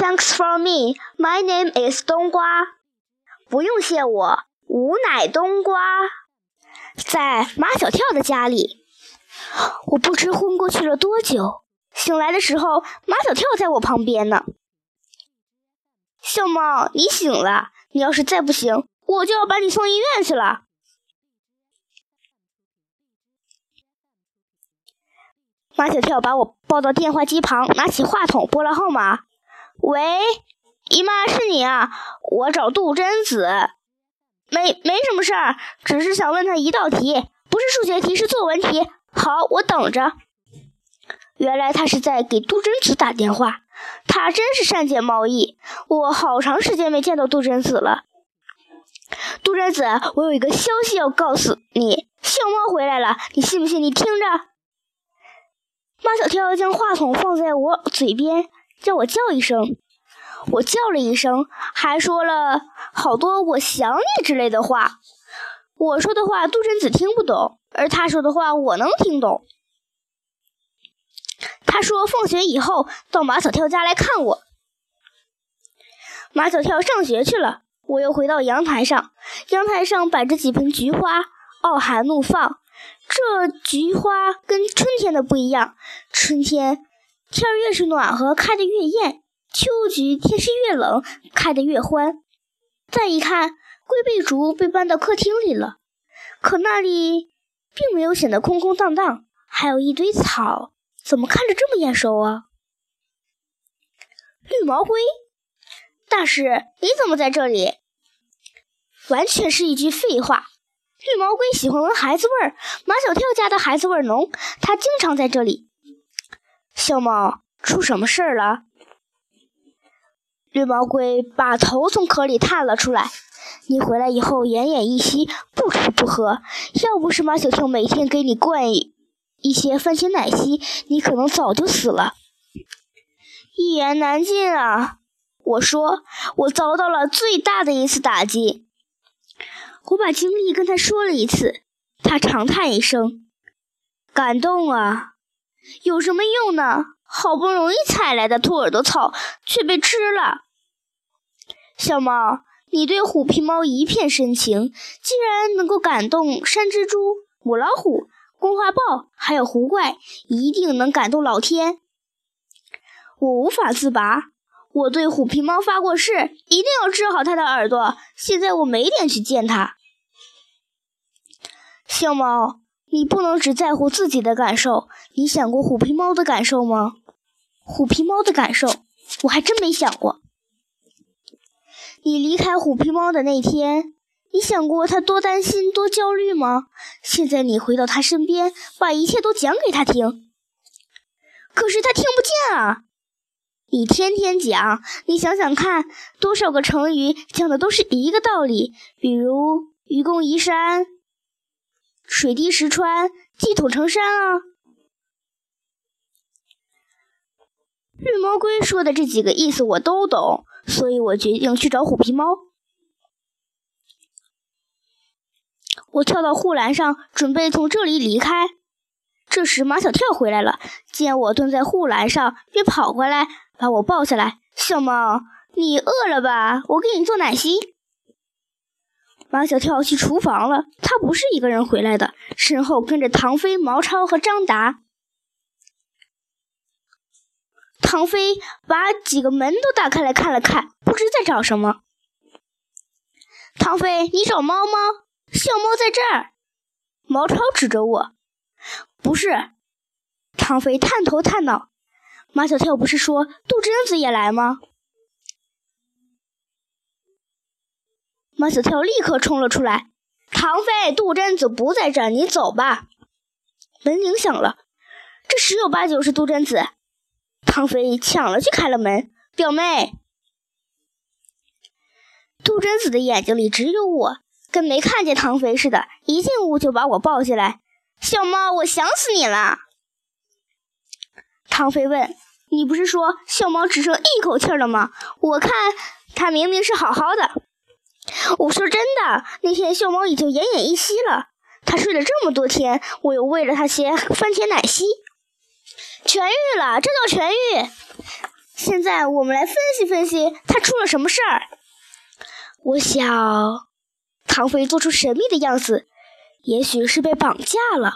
Thanks for me. My name is 冬瓜。不用谢我，吾乃冬瓜。在马小跳的家里，我不知昏过去了多久。醒来的时候，马小跳在我旁边呢。小猫，你醒了。你要是再不醒，我就要把你送医院去了。马小跳把我抱到电话机旁，拿起话筒拨了号码。喂，姨妈是你啊？我找杜真子，没没什么事儿，只是想问他一道题，不是数学题，是作文题。好，我等着。原来他是在给杜真子打电话。他真是善解贸易，我好长时间没见到杜真子了。杜真子，我有一个消息要告诉你，小猫回来了，你信不信？你听着。马小跳将话筒放在我嘴边，叫我叫一声。我叫了一声，还说了好多“我想你”之类的话。我说的话杜真子听不懂，而他说的话我能听懂。他说：“放学以后到马小跳家来看我。”马小跳上学去了，我又回到阳台上。阳台上摆着几盆菊花，傲寒怒放。这菊花跟春天的不一样，春天天越是暖和，开得越艳；秋菊天是越冷，开得越欢。再一看，龟背竹被搬到客厅里了，可那里并没有显得空空荡荡，还有一堆草。怎么看着这么眼熟啊？绿毛龟，大师，你怎么在这里？完全是一句废话。绿毛龟喜欢闻孩子味儿，马小跳家的孩子味儿浓，他经常在这里。小猫，出什么事儿了？绿毛龟把头从壳里探了出来。你回来以后奄奄一息，不吃不喝，要不是马小跳每天给你灌。一些番茄奶昔，你可能早就死了。一言难尽啊！我说，我遭到了最大的一次打击。我把经历跟他说了一次，他长叹一声，感动啊！有什么用呢？好不容易采来的兔耳朵草却被吃了。小猫，你对虎皮猫一片深情，既然能够感动山蜘蛛、母老虎。公花豹还有狐怪，一定能感动老天。我无法自拔，我对虎皮猫发过誓，一定要治好它的耳朵。现在我没脸去见它。小猫，你不能只在乎自己的感受，你想过虎皮猫的感受吗？虎皮猫的感受，我还真没想过。你离开虎皮猫的那天。你想过他多担心、多焦虑吗？现在你回到他身边，把一切都讲给他听，可是他听不见啊！你天天讲，你想想看，多少个成语讲的都是一个道理，比如“愚公移山”“水滴石穿”“积土成山”啊。绿毛龟说的这几个意思我都懂，所以我决定去找虎皮猫。我跳到护栏上，准备从这里离开。这时，马小跳回来了，见我蹲在护栏上，便跑过来把我抱下来。小猫，你饿了吧？我给你做奶昔。马小跳去厨房了，他不是一个人回来的，身后跟着唐飞、毛超和张达。唐飞把几个门都打开来看了看，不知在找什么。唐飞，你找猫吗？小猫在这儿，毛超指着我，不是。唐飞探头探脑，马小跳不是说杜真子也来吗？马小跳立刻冲了出来，唐飞，杜真子不在这儿，你走吧。门铃响了，这十有八九是杜真子。唐飞抢了去开了门，表妹，杜真子的眼睛里只有我。跟没看见唐飞似的，一进屋就把我抱起来。小猫，我想死你了。唐飞问：“你不是说小猫只剩一口气了吗？我看它明明是好好的。”我说：“真的，那天秀猫已经奄奄一息了。它睡了这么多天，我又喂了它些番茄奶昔，痊愈了。这叫痊愈。现在我们来分析分析他出了什么事儿。我想，唐飞做出神秘的样子，也许是被绑架了。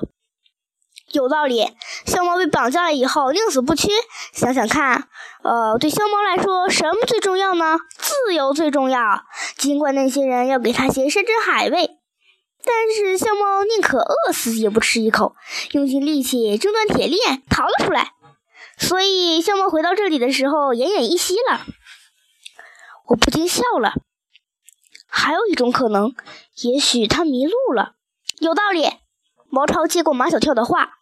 有道理，小猫被绑架了以后宁死不屈。想想看，呃，对小猫来说，什么最重要呢？自由最重要。尽管那些人要给它些山珍海味，但是小猫宁可饿死也不吃一口，用尽力气挣断铁链逃了出来。所以，小猫回到这里的时候奄奄一息了。我不禁笑了。还有一种可能，也许他迷路了。有道理。毛超接过马小跳的话。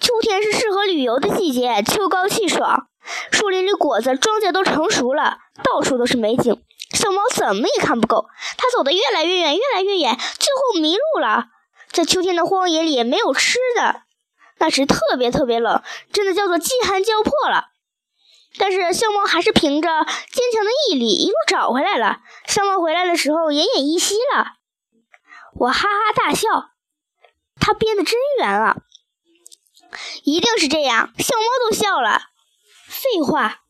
秋天是适合旅游的季节，秋高气爽，树林里果子、庄稼都成熟了，到处都是美景。小猫怎么也看不够，它走得越来越远，越来越远，最后迷路了。在秋天的荒野里没有吃的，那时特别特别冷，真的叫做饥寒交迫了。但是小猫还是凭着坚强的毅力一路找回来了。小猫回来的时候奄奄一息了，我哈哈大笑，它编的真圆啊！一定是这样，小猫都笑了。废话，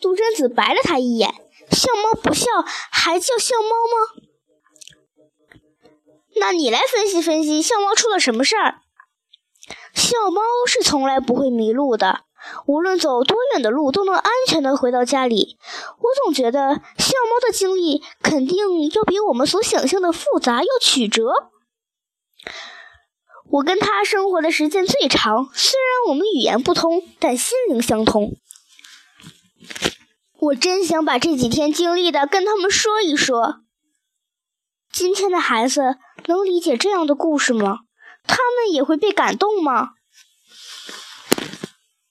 杜真子白了他一眼。笑猫不笑，还叫笑猫吗？那你来分析分析，笑猫出了什么事儿？笑猫是从来不会迷路的，无论走多远的路，都能安全的回到家里。我总觉得笑猫的经历肯定要比我们所想象的复杂，要曲折。我跟他生活的时间最长，虽然我们语言不通，但心灵相通。我真想把这几天经历的跟他们说一说。今天的孩子能理解这样的故事吗？他们也会被感动吗？